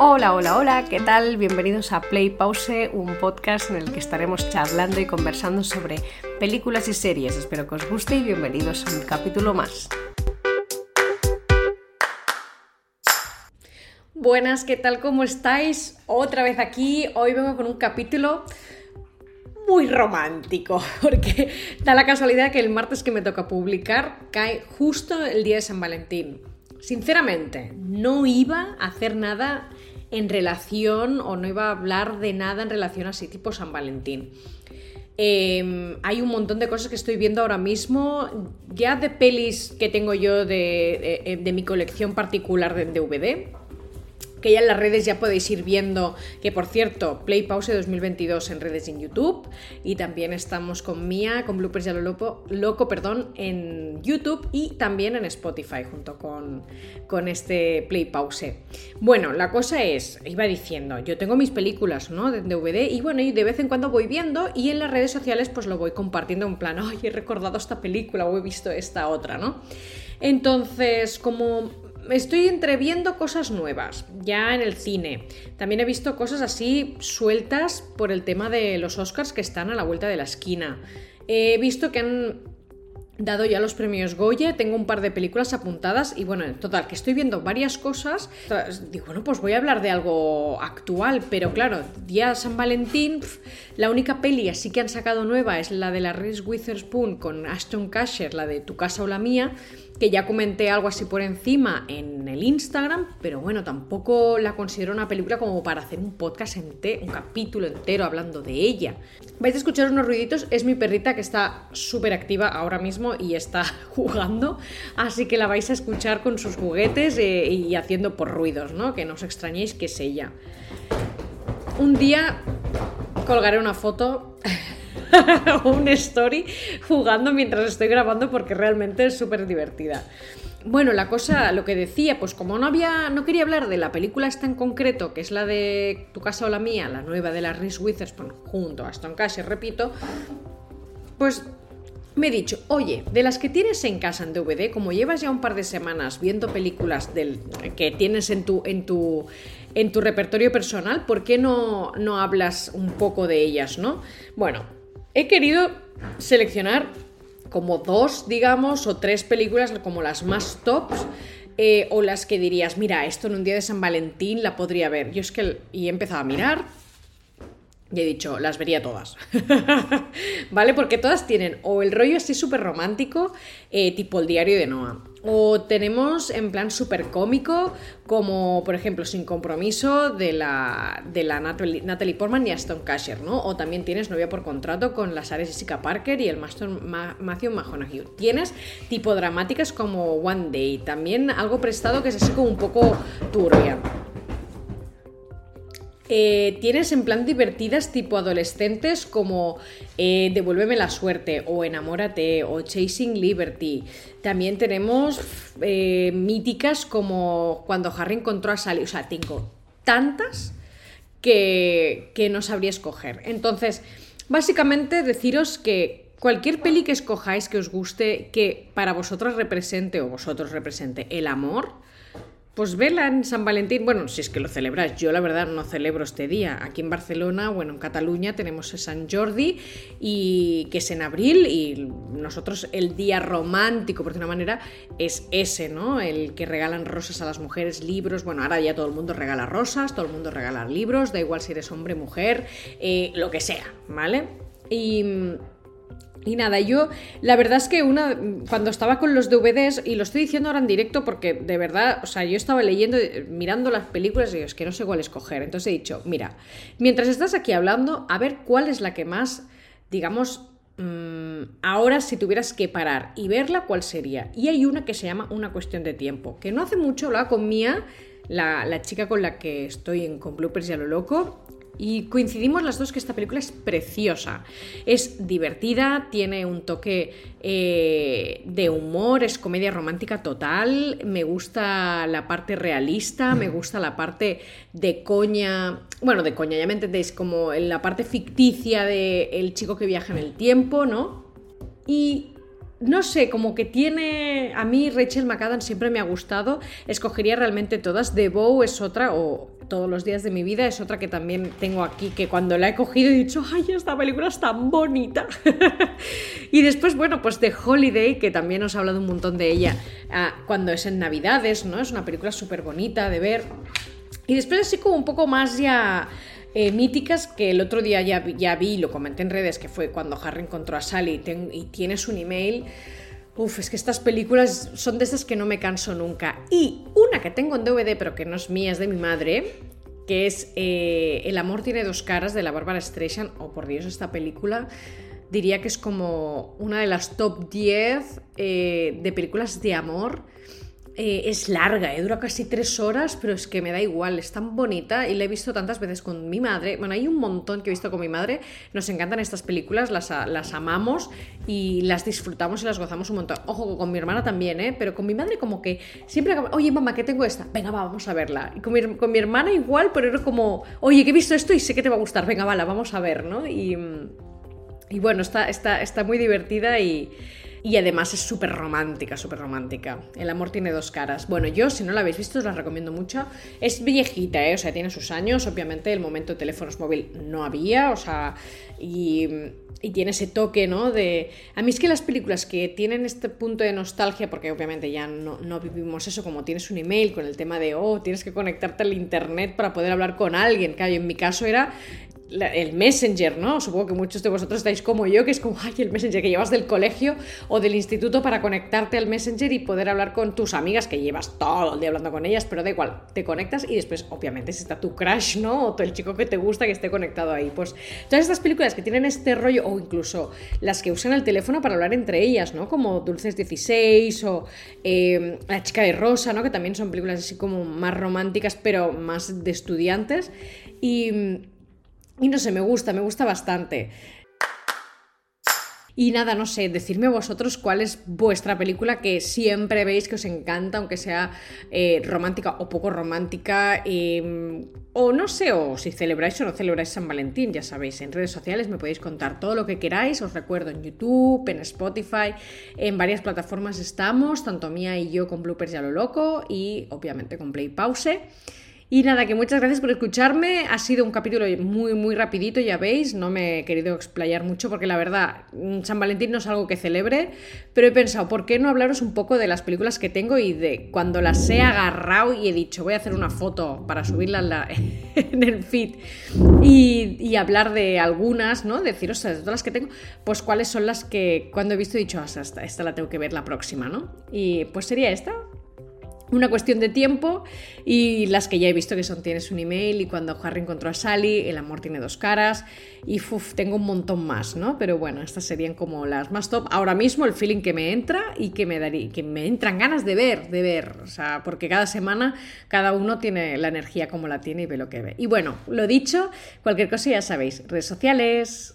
Hola, hola, hola, ¿qué tal? Bienvenidos a Play Pause, un podcast en el que estaremos charlando y conversando sobre películas y series. Espero que os guste y bienvenidos a un capítulo más. Buenas, ¿qué tal? ¿Cómo estáis? Otra vez aquí. Hoy vengo con un capítulo muy romántico, porque da la casualidad que el martes que me toca publicar cae justo el día de San Valentín. Sinceramente, no iba a hacer nada en relación o no iba a hablar de nada en relación así tipo San Valentín. Em, hay un montón de cosas que estoy viendo ahora mismo, ya de pelis que tengo yo de, de mi colección particular de DVD que ya en las redes ya podéis ir viendo que por cierto Play Pause 2022 en redes en YouTube y también estamos con Mía con Bloopers ya lo loco, loco perdón en YouTube y también en Spotify junto con, con este Play Pause bueno la cosa es iba diciendo yo tengo mis películas ¿no? de DVD y bueno y de vez en cuando voy viendo y en las redes sociales pues lo voy compartiendo en plan ay he recordado esta película o he visto esta otra ¿no? entonces como estoy entreviendo cosas nuevas, ya en el cine. También he visto cosas así sueltas por el tema de los Oscars que están a la vuelta de la esquina. He visto que han dado ya los premios Goya, tengo un par de películas apuntadas y bueno, en total, que estoy viendo varias cosas. Digo, bueno, pues voy a hablar de algo actual, pero claro, día San Valentín, la única peli así que han sacado nueva es la de la Reese Witherspoon con Ashton Kutcher, la de Tu casa o la mía que ya comenté algo así por encima en el Instagram, pero bueno, tampoco la considero una película como para hacer un podcast entero, un capítulo entero hablando de ella. Vais a escuchar unos ruiditos, es mi perrita que está súper activa ahora mismo y está jugando, así que la vais a escuchar con sus juguetes eh, y haciendo por ruidos, ¿no? Que no os extrañéis que es ella. Un día colgaré una foto un story jugando mientras estoy grabando porque realmente es súper divertida. Bueno, la cosa, lo que decía, pues como no había, no quería hablar de la película esta en concreto, que es la de Tu casa o la mía, la nueva de la Reese Witherspoon, junto a Aston Kutcher, repito, pues me he dicho, oye, de las que tienes en casa en DVD, como llevas ya un par de semanas viendo películas del, que tienes en tu, en tu, en tu repertorio personal, ¿por qué no, no hablas un poco de ellas, no? Bueno, he querido seleccionar como dos, digamos, o tres películas como las más tops. Eh, o las que dirías, mira, esto en un día de San Valentín la podría ver. Yo es que y he empezado a mirar y he dicho, las vería todas. ¿Vale? Porque todas tienen o el rollo así súper romántico, eh, tipo el diario de Noah, o tenemos en plan súper cómico, como por ejemplo Sin Compromiso de la, de la Natalie, Portman y Aston Kutcher, ¿no? O también tienes Novia por Contrato con las Ares Jessica Parker y el Master Matthew McConaughey. Tienes tipo dramáticas como One Day, también algo prestado que es así como un poco turbia. Eh, tienes en plan divertidas tipo adolescentes como eh, Devuélveme la suerte o Enamórate o Chasing Liberty. También tenemos eh, míticas como cuando Harry encontró a Sally. O sea, tengo tantas que, que no sabría escoger. Entonces, básicamente deciros que cualquier peli que escojáis que os guste, que para vosotros represente o vosotros represente el amor, pues vela en San Valentín, bueno, si es que lo celebras, yo la verdad no celebro este día. Aquí en Barcelona, bueno, en Cataluña tenemos el San Jordi y que es en abril y nosotros el día romántico, por de una manera, es ese, ¿no? El que regalan rosas a las mujeres, libros, bueno, ahora ya todo el mundo regala rosas, todo el mundo regala libros, da igual si eres hombre, mujer, eh, lo que sea, ¿vale? Y y nada, yo la verdad es que una cuando estaba con los DVDs, y lo estoy diciendo ahora en directo porque de verdad, o sea, yo estaba leyendo, mirando las películas y es que no sé cuál escoger. Entonces he dicho, mira, mientras estás aquí hablando, a ver cuál es la que más, digamos, mm, ahora si tuvieras que parar y verla, ¿cuál sería? Y hay una que se llama Una cuestión de tiempo, que no hace mucho hablaba con Mía, la, la chica con la que estoy en Con Bloopers y a lo loco, y coincidimos las dos que esta película es preciosa. Es divertida, tiene un toque eh, de humor, es comedia romántica total. Me gusta la parte realista, me gusta la parte de coña. Bueno, de coña, ya me entendéis, como en la parte ficticia del el chico que viaja en el tiempo, ¿no? Y no sé, como que tiene. A mí Rachel McAdams siempre me ha gustado. Escogería realmente todas. The Bow es otra, o todos los días de mi vida es otra que también tengo aquí, que cuando la he cogido he dicho, ¡ay, esta película es tan bonita! y después, bueno, pues The Holiday, que también os he hablado un montón de ella ah, cuando es en Navidades, ¿no? Es una película súper bonita de ver. Y después, así como un poco más ya. Eh, míticas que el otro día ya, ya vi, lo comenté en redes, que fue cuando Harry encontró a Sally y, y tienes un email Uf, es que estas películas son de esas que no me canso nunca. Y una que tengo en DVD, pero que no es mía, es de mi madre, que es eh, El amor tiene dos caras de la Bárbara Streisand. Oh, por Dios, esta película diría que es como una de las top 10 eh, de películas de amor eh, es larga, eh, dura casi tres horas, pero es que me da igual, es tan bonita y la he visto tantas veces con mi madre. Bueno, hay un montón que he visto con mi madre, nos encantan estas películas, las, las amamos y las disfrutamos y las gozamos un montón. Ojo, con mi hermana también, ¿eh? Pero con mi madre como que siempre, oye mamá, ¿qué tengo esta? Venga, va, vamos a verla. Y con mi, hermana igual, pero era como, oye, que he visto esto y sé que te va a gustar, venga, va, la vamos a ver, ¿no? Y, y bueno, está, está, está muy divertida y... Y además es súper romántica, súper romántica. El amor tiene dos caras. Bueno, yo si no la habéis visto os la recomiendo mucho. Es viejita, ¿eh? o sea, tiene sus años. Obviamente el momento de teléfonos móvil no había, o sea, y, y, tiene ese toque, ¿no? De... A mí es que las películas que tienen este punto de nostalgia, porque obviamente ya no, no vivimos eso, como tienes un email con el tema de, oh, tienes que conectarte al internet para poder hablar con alguien. Que en mi caso era el Messenger, ¿no? Supongo que muchos de vosotros estáis como yo, que es como, ay, el Messenger que llevas del colegio o del instituto para conectarte al Messenger y poder hablar con tus amigas, que llevas todo el día hablando con ellas, pero da igual, te conectas y después, obviamente, si está tu crush, ¿no? O el chico que te gusta que esté conectado ahí. Pues todas estas películas que tienen este rollo, o incluso las que usan el teléfono para hablar entre ellas, ¿no? Como Dulces 16 o eh, La chica de rosa, ¿no? Que también son películas así como más románticas, pero más de estudiantes. Y y no sé, me gusta, me gusta bastante. Y nada, no sé, decidme vosotros cuál es vuestra película que siempre veis que os encanta, aunque sea eh, romántica o poco romántica. Em, o no sé, o si celebráis o no celebráis San Valentín, ya sabéis, en redes sociales me podéis contar todo lo que queráis. Os recuerdo en YouTube, en Spotify, en varias plataformas estamos, tanto mía y yo con bloopers ya lo loco y obviamente con Play Pause. Y nada, que muchas gracias por escucharme. Ha sido un capítulo muy, muy rapidito, ya veis. No me he querido explayar mucho porque la verdad, mm, San Valentín no es algo que celebre, pero he pensado, ¿por qué no hablaros un poco de las películas que tengo y de cuando las he agarrado y he dicho, voy a hacer una foto para subirla en, el feed y, hablar de algunas, ¿no? Deciros de todas las que tengo, pues cuáles son las que cuando he visto he dicho, hasta ah, esta la tengo que ver la próxima, ¿no? Y pues sería esta, una cuestión de tiempo y las que ya he visto que son tienes un email y cuando Harry encontró a Sally, el amor tiene dos caras y tengo un montón más, ¿no? Pero bueno, estas serían como las más top. Ahora mismo el feeling que me entra y que me daría, que me entran ganas de ver, de ver, o sea, porque cada semana cada uno tiene la energía como la tiene y ve lo que ve. Y bueno, lo dicho, cualquier cosa ya sabéis, redes sociales.